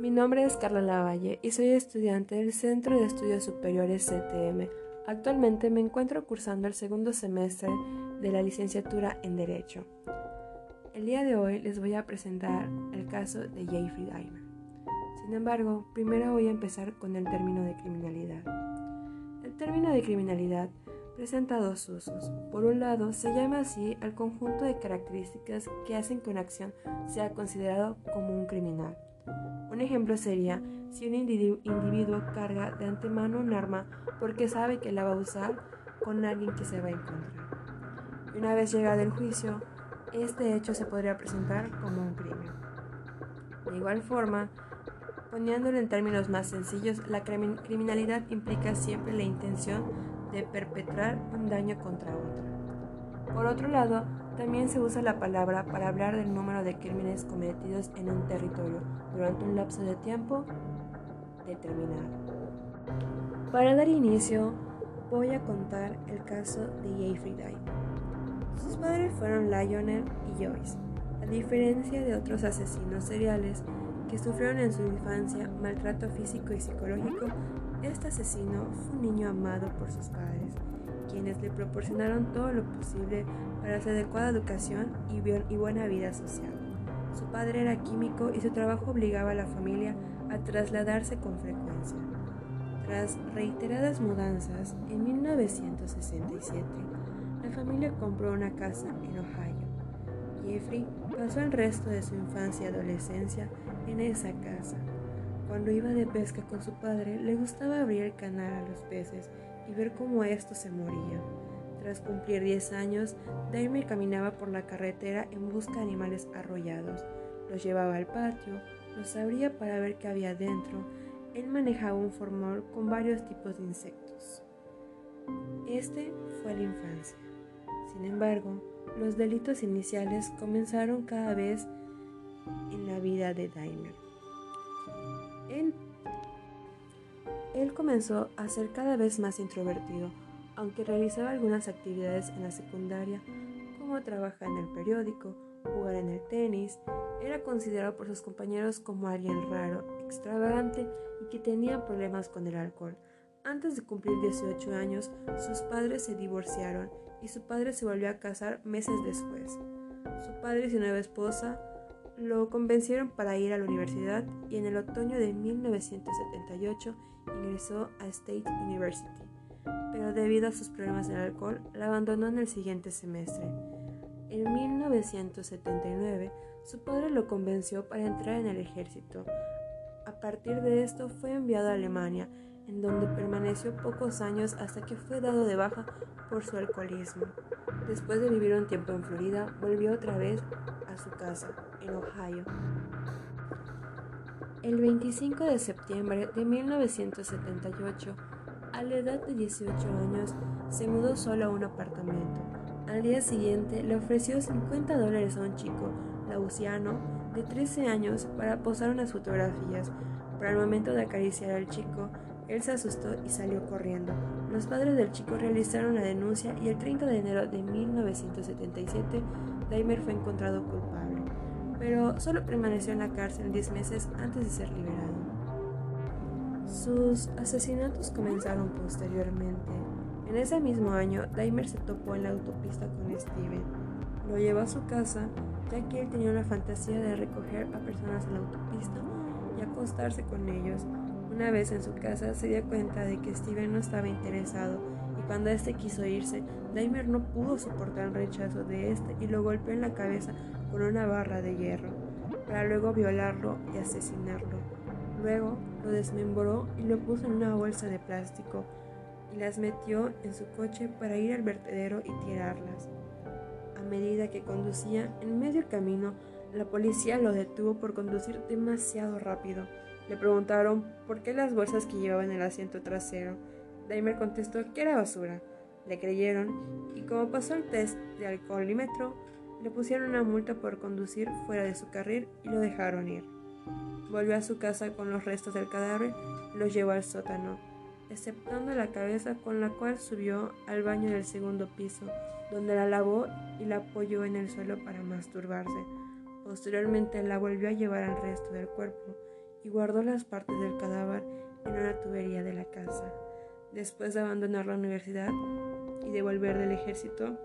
Mi nombre es Carla Lavalle y soy estudiante del Centro de Estudios Superiores CTM. Actualmente me encuentro cursando el segundo semestre de la licenciatura en Derecho. El día de hoy les voy a presentar el caso de Jeffrey Dahmer. Sin embargo, primero voy a empezar con el término de criminalidad. El término de criminalidad presenta dos usos. Por un lado, se llama así al conjunto de características que hacen que una acción sea considerado como un criminal. Un ejemplo sería si un individuo carga de antemano un arma porque sabe que la va a usar con alguien que se va a encontrar. Y una vez llegado el juicio, este hecho se podría presentar como un crimen. De igual forma, poniéndolo en términos más sencillos, la criminalidad implica siempre la intención de perpetrar un daño contra otro. Por otro lado, también se usa la palabra para hablar del número de crímenes cometidos en un territorio durante un lapso de tiempo determinado. Para dar inicio, voy a contar el caso de Jeffrey Dahmer. Sus padres fueron Lionel y Joyce. A diferencia de otros asesinos seriales que sufrieron en su infancia maltrato físico y psicológico, este asesino fue un niño amado por sus padres quienes le proporcionaron todo lo posible para su adecuada educación y, buena vida social. Su padre era químico y su trabajo obligaba a la familia a trasladarse con frecuencia. Tras reiteradas mudanzas, en 1967, la familia compró una casa en Ohio. Jeffrey pasó el resto de su infancia y adolescencia en esa casa. Cuando iba de pesca con su padre, le gustaba abrir el canal a los peces y ver cómo estos se morían. Tras cumplir 10 años, Dahmer caminaba por la carretera en busca de animales arrollados. Los llevaba al patio, los abría para ver qué había dentro. Él manejaba un formol con varios tipos de insectos. Este fue la infancia. Sin embargo, los delitos iniciales comenzaron cada vez en la vida de Dahmer. Él comenzó a ser cada vez más introvertido, aunque realizaba algunas actividades en la secundaria, como trabajar en el periódico, jugar en el tenis, era considerado por sus compañeros como alguien raro, extravagante y que tenía problemas con el alcohol. Antes de cumplir 18 años, sus padres se divorciaron y su padre se volvió a casar meses después. Su padre y su nueva esposa lo convencieron para ir a la universidad y en el otoño de 1978 ingresó a State University, pero debido a sus problemas del alcohol la abandonó en el siguiente semestre. En 1979 su padre lo convenció para entrar en el ejército. A partir de esto fue enviado a Alemania, en donde permaneció pocos años hasta que fue dado de baja por su alcoholismo. Después de vivir un tiempo en Florida, volvió otra vez a su casa, en Ohio. El 25 de septiembre de 1978, a la edad de 18 años, se mudó solo a un apartamento. Al día siguiente le ofreció 50 dólares a un chico, lausiano, de 13 años, para posar unas fotografías. Para el momento de acariciar al chico, él se asustó y salió corriendo. Los padres del chico realizaron la denuncia y el 30 de enero de 1977, Daimer fue encontrado culpable, pero solo permaneció en la cárcel 10 meses antes de ser liberado. Sus asesinatos comenzaron posteriormente. En ese mismo año, Daimer se topó en la autopista con Steven. Lo llevó a su casa, ya que él tenía una fantasía de recoger a personas en la autopista y acostarse con ellos una vez en su casa se dio cuenta de que Steven no estaba interesado y cuando éste quiso irse, Daimer no pudo soportar el rechazo de este y lo golpeó en la cabeza con una barra de hierro, para luego violarlo y asesinarlo. Luego lo desmembró y lo puso en una bolsa de plástico y las metió en su coche para ir al vertedero y tirarlas. A medida que conducía, en medio camino, la policía lo detuvo por conducir demasiado rápido. Le preguntaron por qué las bolsas que llevaba en el asiento trasero. Daimer contestó que era basura. Le creyeron y como pasó el test de alcoholímetro, le pusieron una multa por conducir fuera de su carril y lo dejaron ir. Volvió a su casa con los restos del cadáver los llevó al sótano, exceptando la cabeza con la cual subió al baño del segundo piso, donde la lavó y la apoyó en el suelo para masturbarse. Posteriormente la volvió a llevar al resto del cuerpo y guardó las partes del cadáver en una tubería de la casa. Después de abandonar la universidad y de volver del ejército,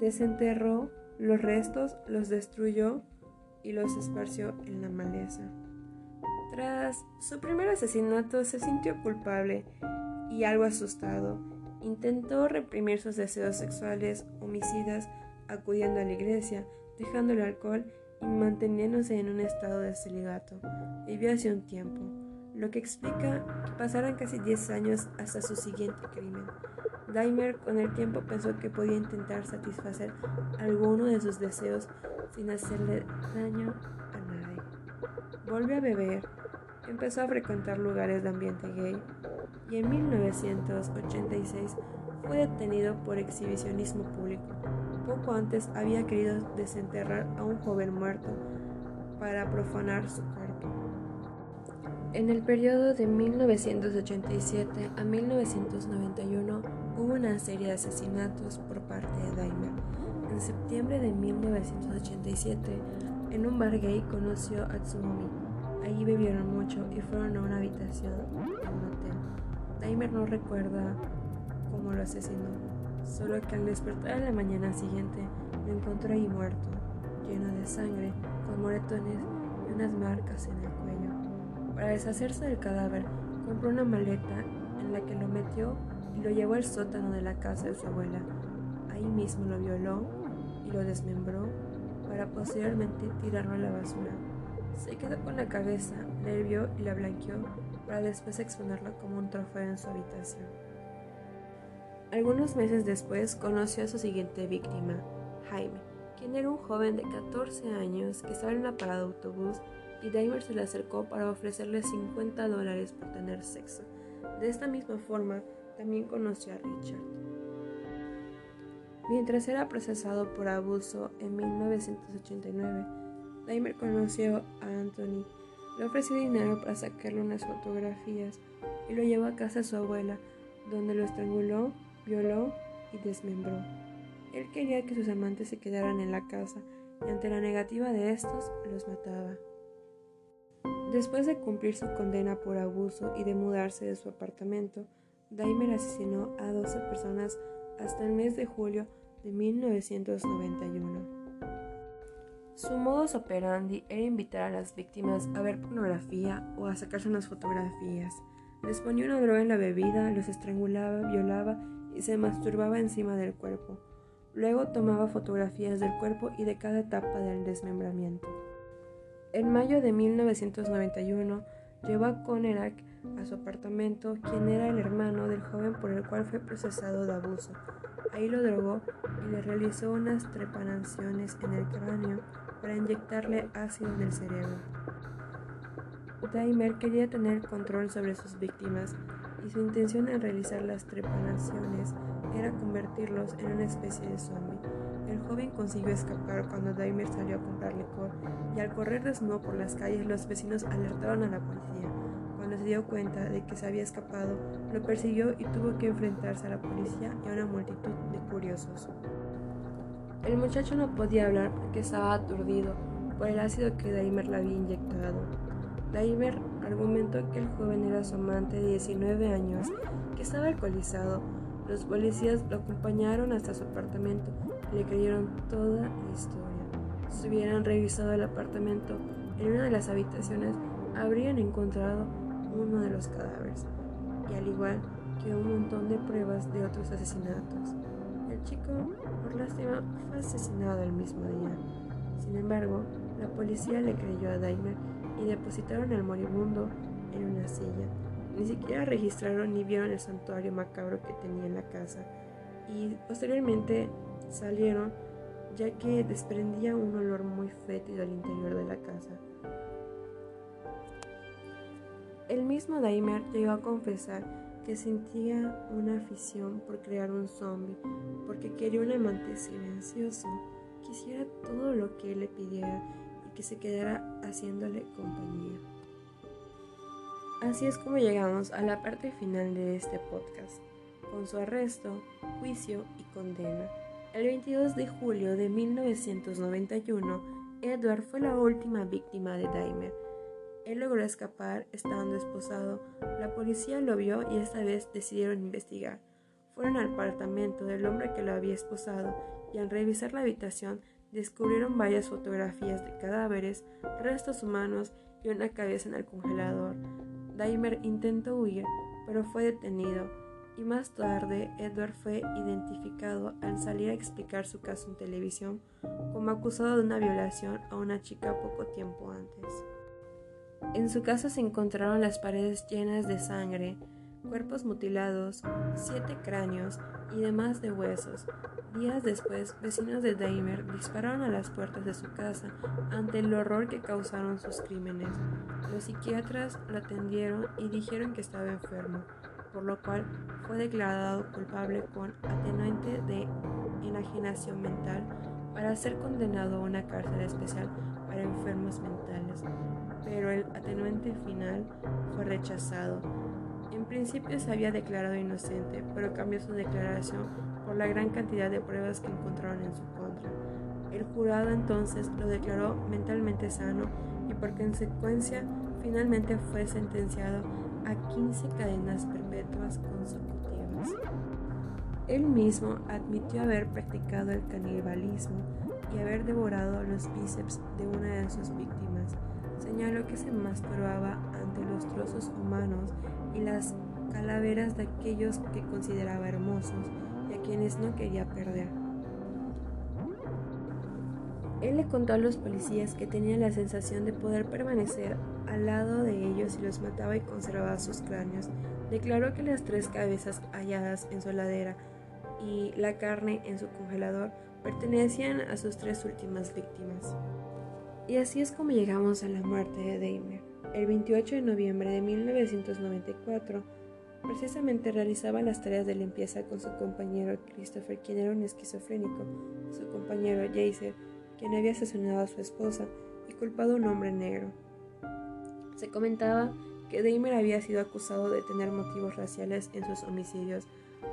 desenterró los restos, los destruyó y los esparció en la maleza. Tras su primer asesinato se sintió culpable y algo asustado. Intentó reprimir sus deseos sexuales homicidas acudiendo a la iglesia, dejando el alcohol manteniéndose en un estado de celibato. Vivió hace un tiempo, lo que explica que pasaran casi 10 años hasta su siguiente crimen. Daimer con el tiempo pensó que podía intentar satisfacer alguno de sus deseos sin hacerle daño a nadie. Volvió a beber, empezó a frecuentar lugares de ambiente gay y en 1986 fue detenido por exhibicionismo público. Poco antes había querido desenterrar a un joven muerto para profanar su cuerpo. En el periodo de 1987 a 1991 hubo una serie de asesinatos por parte de Daimer. En septiembre de 1987, en un bar gay conoció a Tsumi. Allí bebieron mucho y fueron a una habitación en un hotel. Daimer no recuerda cómo lo asesinó, solo que al despertar a la mañana siguiente lo encontró ahí muerto, lleno de sangre, con moretones y unas marcas en el cuello. Para deshacerse del cadáver, compró una maleta en la que lo metió y lo llevó al sótano de la casa de su abuela. Ahí mismo lo violó y lo desmembró para posteriormente tirarlo a la basura. Se quedó con la cabeza, la hirvió y la blanqueó para después exponerlo como un trofeo en su habitación. Algunos meses después conoció a su siguiente víctima, Jaime, quien era un joven de 14 años que estaba en una parada de autobús y Daimer se le acercó para ofrecerle 50 dólares por tener sexo. De esta misma forma, también conoció a Richard. Mientras era procesado por abuso en 1989, Daimer conoció a Anthony, le ofreció dinero para sacarle unas fotografías y lo llevó a casa de su abuela, donde lo estranguló, violó y desmembró. Él quería que sus amantes se quedaran en la casa y ante la negativa de estos los mataba. Después de cumplir su condena por abuso y de mudarse de su apartamento, Daimer asesinó a 12 personas hasta el mes de julio de 1991. Su modus operandi era invitar a las víctimas a ver pornografía o a sacarse unas fotografías. Les ponía una droga en la bebida, los estrangulaba, violaba y se masturbaba encima del cuerpo. Luego tomaba fotografías del cuerpo y de cada etapa del desmembramiento. En mayo de 1991 llevó a Conerak a su apartamento, quien era el hermano del joven por el cual fue procesado de abuso. Ahí lo drogó y le realizó unas trepanaciones en el cráneo para inyectarle ácido en el cerebro. Daimer quería tener control sobre sus víctimas y su intención al realizar las trepanaciones era convertirlos en una especie de zombie. El joven consiguió escapar cuando Daimer salió a comprar licor y al correr desnudo por las calles los vecinos alertaron a la policía. Cuando se dio cuenta de que se había escapado, lo persiguió y tuvo que enfrentarse a la policía y a una multitud de curiosos. El muchacho no podía hablar porque estaba aturdido por el ácido que Daimer le había inyectado. Daimer argumentó que el joven era su amante de 19 años, que estaba alcoholizado. Los policías lo acompañaron hasta su apartamento y le creyeron toda la historia. Si hubieran revisado el apartamento, en una de las habitaciones habrían encontrado uno de los cadáveres, y al igual que un montón de pruebas de otros asesinatos. El chico, por lástima, fue asesinado el mismo día. Sin embargo, la policía le creyó a Daimer y depositaron al moribundo en una silla. Ni siquiera registraron ni vieron el santuario macabro que tenía en la casa. Y posteriormente salieron ya que desprendía un olor muy fétido al interior de la casa. El mismo Daimer llegó a confesar que sentía una afición por crear un zombie, porque quería un amante silencioso, quisiera todo lo que él le pidiera que se quedara haciéndole compañía. Así es como llegamos a la parte final de este podcast, con su arresto, juicio y condena. El 22 de julio de 1991, Edward fue la última víctima de Daimer. Él logró escapar estando esposado. La policía lo vio y esta vez decidieron investigar. Fueron al apartamento del hombre que lo había esposado y al revisar la habitación descubrieron varias fotografías de cadáveres, restos humanos y una cabeza en el congelador. Daimer intentó huir, pero fue detenido y más tarde Edward fue identificado al salir a explicar su caso en televisión como acusado de una violación a una chica poco tiempo antes. En su casa se encontraron las paredes llenas de sangre, cuerpos mutilados, siete cráneos y demás de huesos. Días después, vecinos de Daimer dispararon a las puertas de su casa ante el horror que causaron sus crímenes. Los psiquiatras lo atendieron y dijeron que estaba enfermo, por lo cual fue declarado culpable con atenuante de enajenación mental para ser condenado a una cárcel especial para enfermos mentales, pero el atenuante final fue rechazado. En principio se había declarado inocente, pero cambió su declaración por la gran cantidad de pruebas que encontraron en su contra. El jurado entonces lo declaró mentalmente sano y por consecuencia finalmente fue sentenciado a 15 cadenas perpetuas consecutivas. Él mismo admitió haber practicado el canibalismo y haber devorado los bíceps de una de sus víctimas. Señaló que se masturbaba ante los trozos humanos y las calaveras de aquellos que consideraba hermosos y a quienes no quería perder. Él le contó a los policías que tenía la sensación de poder permanecer al lado de ellos y los mataba y conservaba sus cráneos. Declaró que las tres cabezas halladas en su ladera y la carne en su congelador pertenecían a sus tres últimas víctimas. Y así es como llegamos a la muerte de Dahmer. El 28 de noviembre de 1994, precisamente realizaba las tareas de limpieza con su compañero Christopher, quien era un esquizofrénico, su compañero Jaser, quien había asesinado a su esposa y culpado a un hombre negro. Se comentaba que Dahmer había sido acusado de tener motivos raciales en sus homicidios,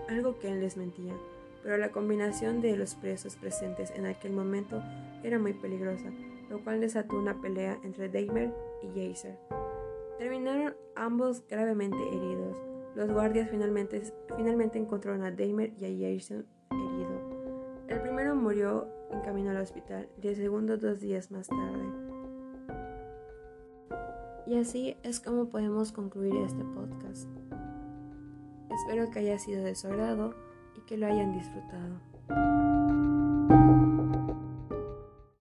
algo que él les mentía, pero la combinación de los presos presentes en aquel momento era muy peligrosa, lo cual desató una pelea entre Dahmer y Jaser. Terminaron ambos gravemente heridos. Los guardias finalmente, finalmente encontraron a Dahmer y a Jason herido. El primero murió en camino al hospital y el segundo dos días más tarde. Y así es como podemos concluir este podcast. Espero que haya sido de su agrado y que lo hayan disfrutado.